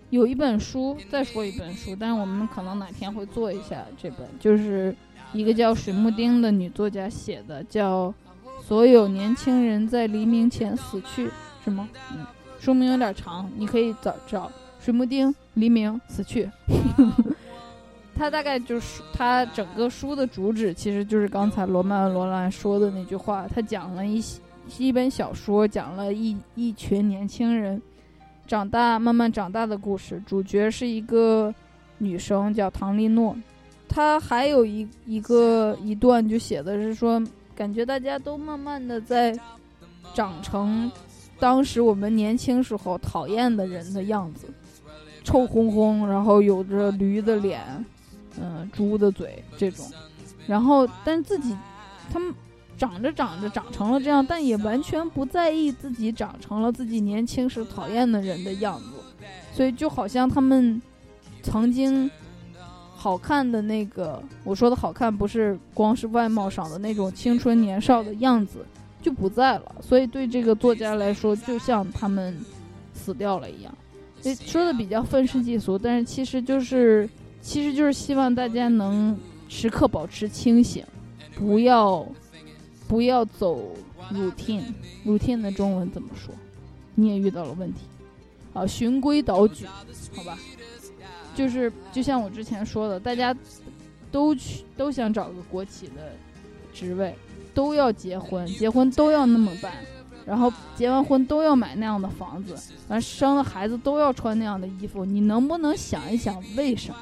有一本书，再说一本书，但是我们可能哪天会做一下这本，就是一个叫水木丁的女作家写的，叫《所有年轻人在黎明前死去，是吗？嗯，书名有点长，你可以找找水木丁黎明死去。他大概就是他整个书的主旨，其实就是刚才罗曼·罗兰说的那句话。他讲了一一本小说，讲了一一群年轻人长大慢慢长大的故事。主角是一个女生，叫唐丽诺。他还有一一个一段就写的是说，感觉大家都慢慢的在长成当时我们年轻时候讨厌的人的样子，臭烘烘，然后有着驴的脸。嗯，猪的嘴这种，然后但自己他们长着长着长成了这样，但也完全不在意自己长成了自己年轻时讨厌的人的样子，所以就好像他们曾经好看的那个，我说的好看不是光是外貌上的那种青春年少的样子就不在了，所以对这个作家来说，就像他们死掉了一样。说的比较愤世嫉俗，但是其实就是。其实就是希望大家能时刻保持清醒，不要不要走 routine。routine 的中文怎么说？你也遇到了问题啊，循规蹈矩，好吧？就是就像我之前说的，大家都去都想找个国企的职位，都要结婚，结婚都要那么办，然后结完婚都要买那样的房子，完生了孩子都要穿那样的衣服，你能不能想一想为什么？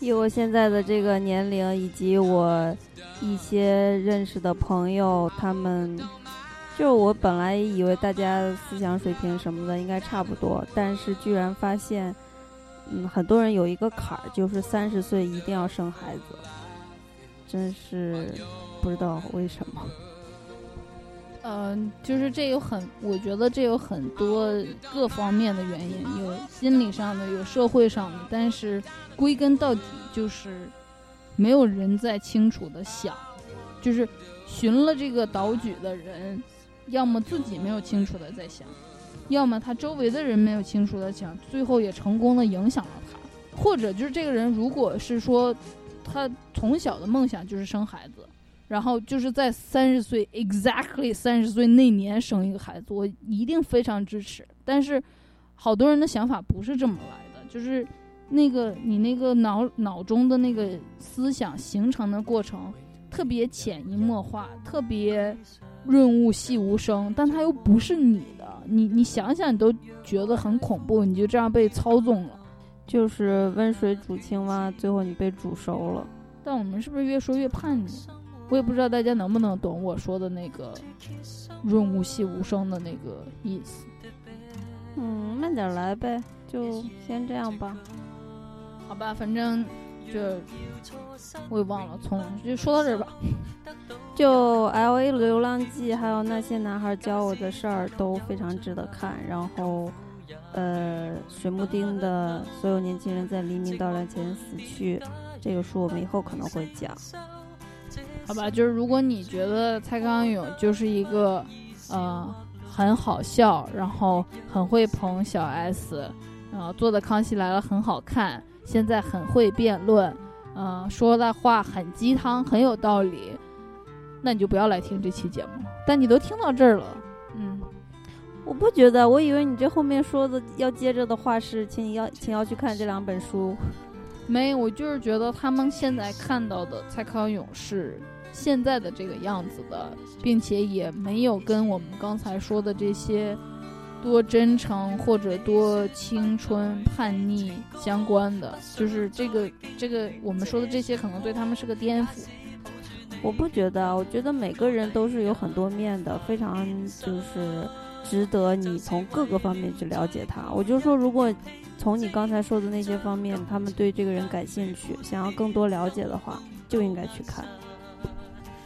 以我现在的这个年龄，以及我一些认识的朋友，他们就我本来以为大家思想水平什么的应该差不多，但是居然发现，嗯，很多人有一个坎儿，就是三十岁一定要生孩子，真是不知道为什么。嗯，就是这有很，我觉得这有很多各方面的原因，有心理上的，有社会上的，但是归根到底就是没有人在清楚的想，就是寻了这个导举的人，要么自己没有清楚的在想，要么他周围的人没有清楚的想，最后也成功的影响了他，或者就是这个人如果是说他从小的梦想就是生孩子。然后就是在三十岁，exactly 三十岁那年生一个孩子，我一定非常支持。但是，好多人的想法不是这么来的，就是那个你那个脑脑中的那个思想形成的过程特别潜移默化，特别润物细无声，但它又不是你，你你想想你都觉得很恐怖，你就这样被操纵了，就是温水煮青蛙，最后你被煮熟了。但我们是不是越说越叛逆？我也不知道大家能不能懂我说的那个“润物细无声”的那个意思。嗯，慢点来呗，就先这样吧。好吧，反正就我也忘了，从就说到这儿吧。就《L A 流浪记》还有那些男孩教我的事儿都非常值得看。然后，呃，水木丁的所有年轻人在黎明到来前死去，这个书我们以后可能会讲。好吧，就是如果你觉得蔡康永就是一个，呃，很好笑，然后很会捧小 S，然后做的《康熙来了》很好看，现在很会辩论，嗯，说的话很鸡汤，很有道理，那你就不要来听这期节目。但你都听到这儿了，嗯，我不觉得，我以为你这后面说的要接着的话是，请你要，请要去看这两本书。没，我就是觉得他们现在看到的蔡康永是。现在的这个样子的，并且也没有跟我们刚才说的这些多真诚或者多青春叛逆相关的，就是这个这个我们说的这些可能对他们是个颠覆。我不觉得，我觉得每个人都是有很多面的，非常就是值得你从各个方面去了解他。我就说，如果从你刚才说的那些方面，他们对这个人感兴趣，想要更多了解的话，就应该去看。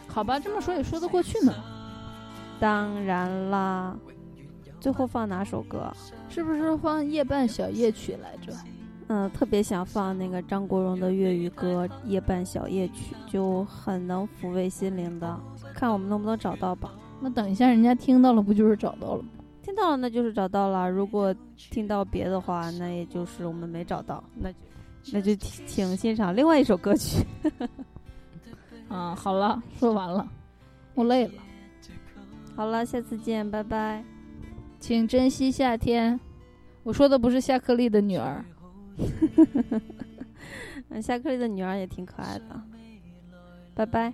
好吧，这么说也说得过去呢。当然啦，最后放哪首歌？是不是放《夜半小夜曲》来着？嗯，特别想放那个张国荣的粤语歌《夜半小夜曲》，就很能抚慰心灵的。看我们能不能找到吧。那等一下，人家听到了，不就是找到了吗？听到了，那就是找到了。如果听到别的话，那也就是我们没找到。那就那就请欣赏另外一首歌曲。啊，好了，说完了，我累了。好了，下次见，拜拜。请珍惜夏天。我说的不是夏克立的女儿。嗯，夏克立的女儿也挺可爱的。拜拜。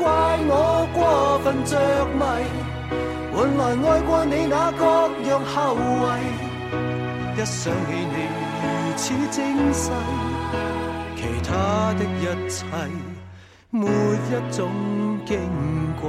怪我过分着迷，换来爱过你那各样后遗。一想起你如此精细，其他的一切没一种矜贵。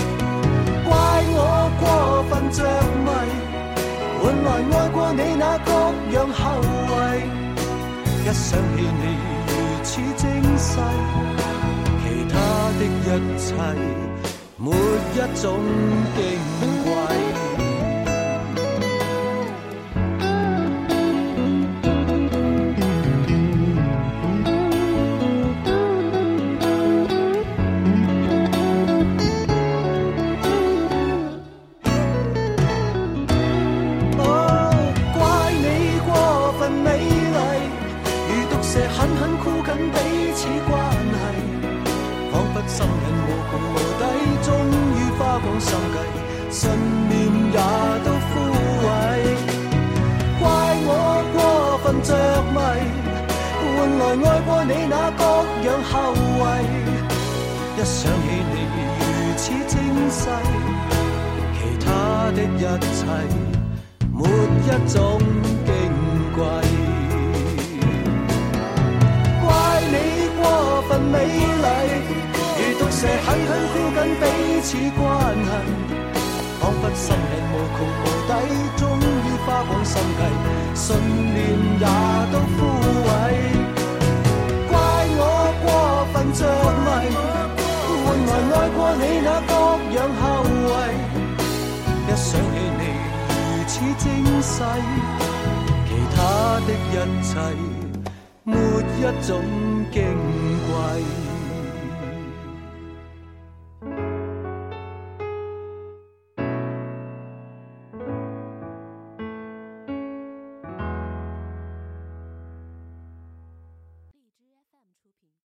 过分着迷，换来爱过你那各样后遗。一想起你如此精细，其他的一切没一种矜贵。